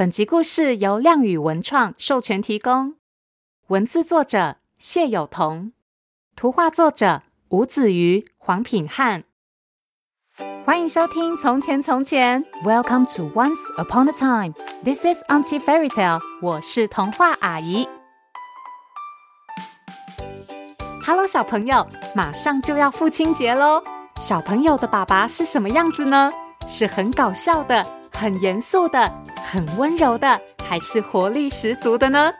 本集故事由亮宇文创授权提供，文字作者谢有彤，图画作者吴子瑜、黄品翰。欢迎收听《从前从前》，Welcome to Once Upon a Time。This is Auntie Fairy Tale。我是童话阿姨。Hello，小朋友，马上就要父亲节喽！小朋友的爸爸是什么样子呢？是很搞笑的，很严肃的。很温柔的，还是活力十足的呢？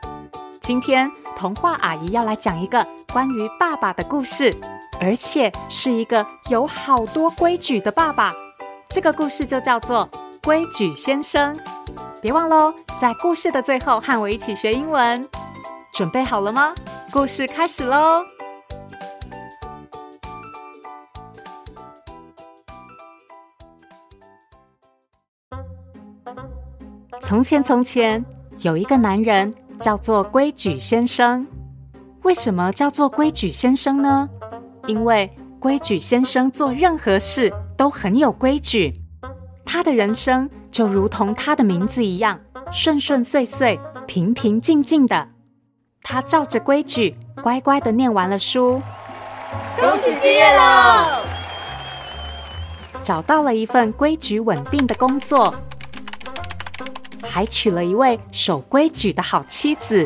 今天童话阿姨要来讲一个关于爸爸的故事，而且是一个有好多规矩的爸爸。这个故事就叫做《规矩先生》。别忘喽，在故事的最后和我一起学英文。准备好了吗？故事开始喽！从前，从前有一个男人叫做规矩先生。为什么叫做规矩先生呢？因为规矩先生做任何事都很有规矩。他的人生就如同他的名字一样，顺顺遂遂、平平静静的。他照着规矩，乖乖的念完了书。恭喜毕业了！找到了一份规矩稳定的工作。还娶了一位守规矩的好妻子。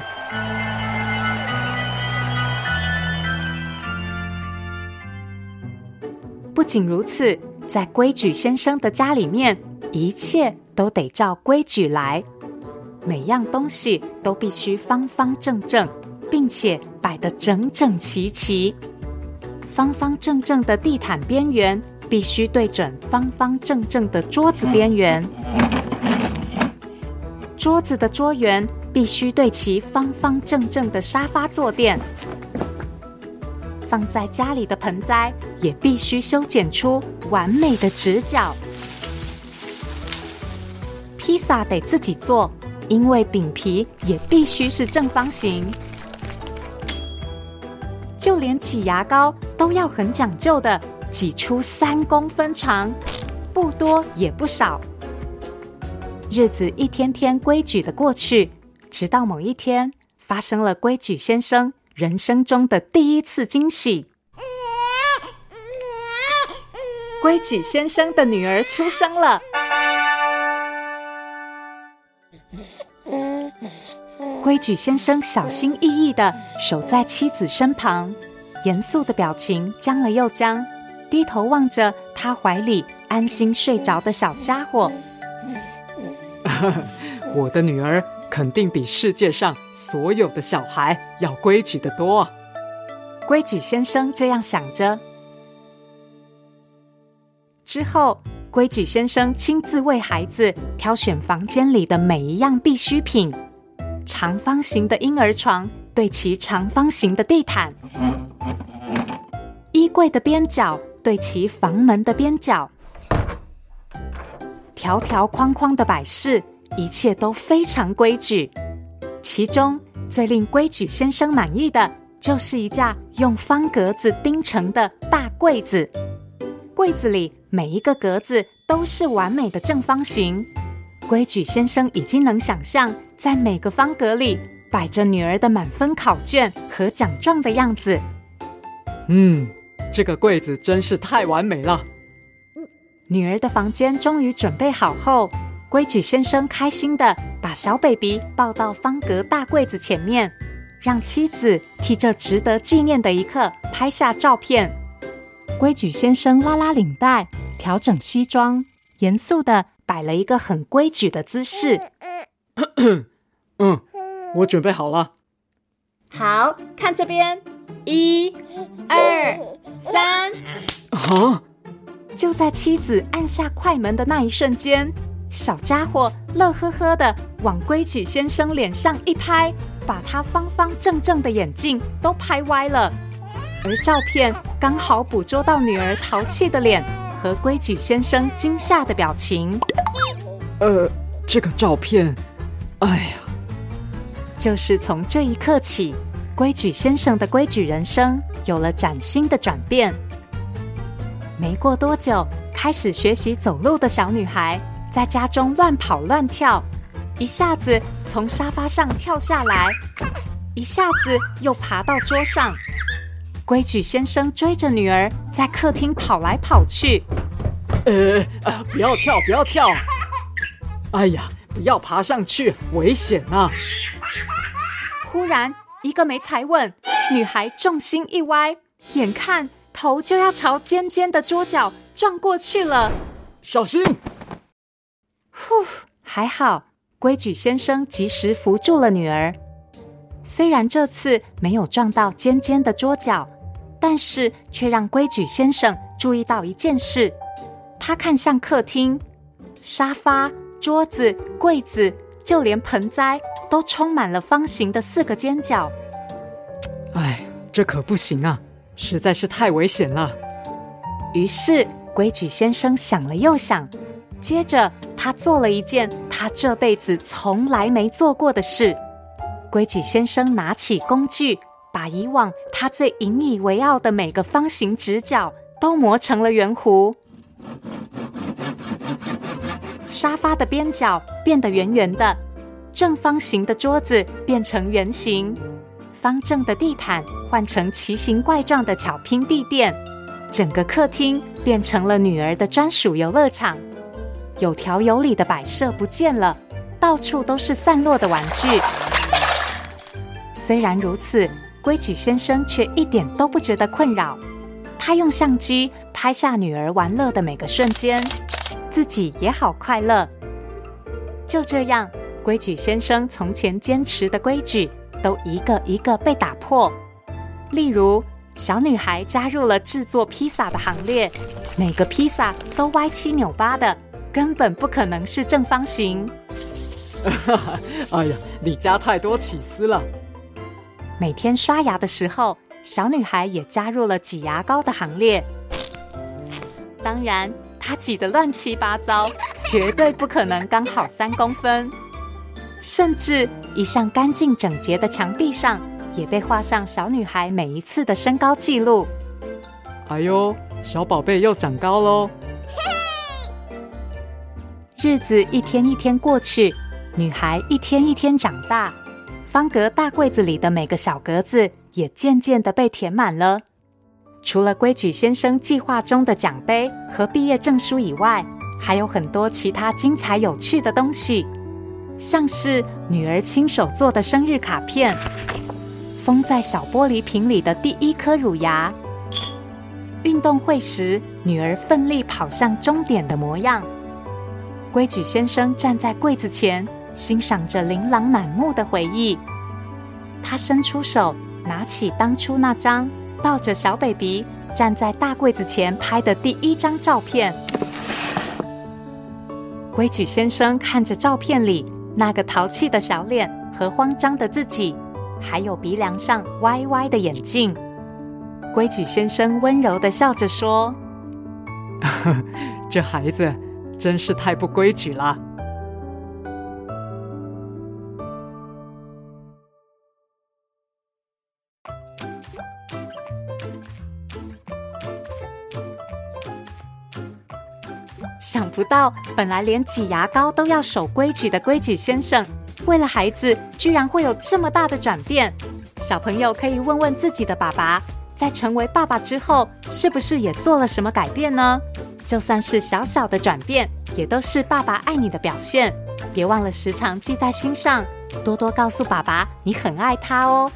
不仅如此，在规矩先生的家里面，一切都得照规矩来，每样东西都必须方方正正，并且摆得整整齐齐。方方正正的地毯边缘必须对准方方正正的桌子边缘。桌子的桌缘必须对齐方方正正的沙发坐垫，放在家里的盆栽也必须修剪出完美的直角。披萨得自己做，因为饼皮也必须是正方形。就连挤牙膏都要很讲究的挤出三公分长，不多也不少。日子一天天规矩的过去，直到某一天，发生了规矩先生人生中的第一次惊喜。规矩先生的女儿出生了。规矩先生小心翼翼地守在妻子身旁，严肃的表情僵了又僵，低头望着她怀里安心睡着的小家伙。我的女儿肯定比世界上所有的小孩要规矩得多。规矩先生这样想着。之后，规矩先生亲自为孩子挑选房间里的每一样必需品：长方形的婴儿床对齐长方形的地毯，衣柜的边角对齐房门的边角。条条框框的摆饰，一切都非常规矩。其中最令规矩先生满意的，就是一架用方格子钉成的大柜子。柜子里每一个格子都是完美的正方形。规矩先生已经能想象，在每个方格里摆着女儿的满分考卷和奖状的样子。嗯，这个柜子真是太完美了。女儿的房间终于准备好后，规矩先生开心的把小 baby 抱到方格大柜子前面，让妻子替这值得纪念的一刻拍下照片。规矩先生拉拉领带，调整西装，严肃的摆了一个很规矩的姿势。嗯，我准备好了。好，看这边，一、二、三。啊！就在妻子按下快门的那一瞬间，小家伙乐呵呵的往规矩先生脸上一拍，把他方方正正的眼镜都拍歪了。而照片刚好捕捉到女儿淘气的脸和规矩先生惊吓的表情。呃，这个照片，哎呀，就是从这一刻起，规矩先生的规矩人生有了崭新的转变。没过多久，开始学习走路的小女孩在家中乱跑乱跳，一下子从沙发上跳下来，一下子又爬到桌上。规矩先生追着女儿在客厅跑来跑去。呃啊，不要跳，不要跳！哎呀，不要爬上去，危险啊！忽然，一个没踩稳，女孩重心一歪，眼看头就要朝尖尖的桌角撞过去了。小心！呼，还好，规矩先生及时扶住了女儿。虽然这次没有撞到尖尖的桌角，但是却让规矩先生注意到一件事。他看向客厅，沙发、桌子、柜子，就连盆栽。都充满了方形的四个尖角。哎，这可不行啊，实在是太危险了。于是，规矩先生想了又想，接着他做了一件他这辈子从来没做过的事。规矩先生拿起工具，把以往他最引以为傲的每个方形直角都磨成了圆弧。沙发的边角变得圆圆的。正方形的桌子变成圆形，方正的地毯换成奇形怪状的巧拼地垫，整个客厅变成了女儿的专属游乐场。有条有理的摆设不见了，到处都是散落的玩具。虽然如此，规矩先生却一点都不觉得困扰。他用相机拍下女儿玩乐的每个瞬间，自己也好快乐。就这样。规矩先生从前坚持的规矩都一个一个被打破。例如，小女孩加入了制作披萨的行列，每个披萨都歪七扭八的，根本不可能是正方形。哎呀，你加太多起司了。每天刷牙的时候，小女孩也加入了挤牙膏的行列。当然，她挤得乱七八糟，绝对不可能刚好三公分。甚至一向干净整洁的墙壁上，也被画上小女孩每一次的身高记录。哎呦，小宝贝又长高喽！日子一天一天过去，女孩一天一天长大，方格大柜子里的每个小格子也渐渐的被填满了。除了规矩先生计划中的奖杯和毕业证书以外，还有很多其他精彩有趣的东西。像是女儿亲手做的生日卡片，封在小玻璃瓶里的第一颗乳牙，运动会时女儿奋力跑向终点的模样。规矩先生站在柜子前，欣赏着琳琅满目的回忆。他伸出手，拿起当初那张抱着小 baby 站在大柜子前拍的第一张照片。规矩先生看着照片里。那个淘气的小脸和慌张的自己，还有鼻梁上歪歪的眼镜，规矩先生温柔地笑着说：“ 这孩子真是太不规矩了。”想不到，本来连挤牙膏都要守规矩的规矩先生，为了孩子，居然会有这么大的转变。小朋友可以问问自己的爸爸，在成为爸爸之后，是不是也做了什么改变呢？就算是小小的转变，也都是爸爸爱你的表现。别忘了时常记在心上，多多告诉爸爸你很爱他哦。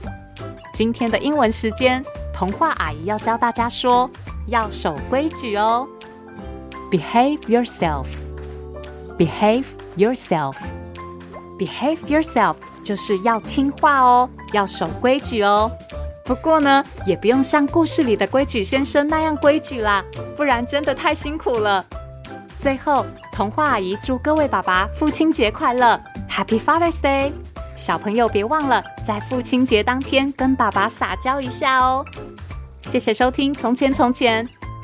今天的英文时间，童话阿姨要教大家说，要守规矩哦。Behave yourself. Behave yourself. Behave yourself 就是要听话哦，要守规矩哦。不过呢，也不用像故事里的规矩先生那样规矩啦，不然真的太辛苦了。最后，童话阿姨祝各位爸爸父亲节快乐，Happy Father's Day！小朋友别忘了在父亲节当天跟爸爸撒娇一下哦。谢谢收听《从前从前》。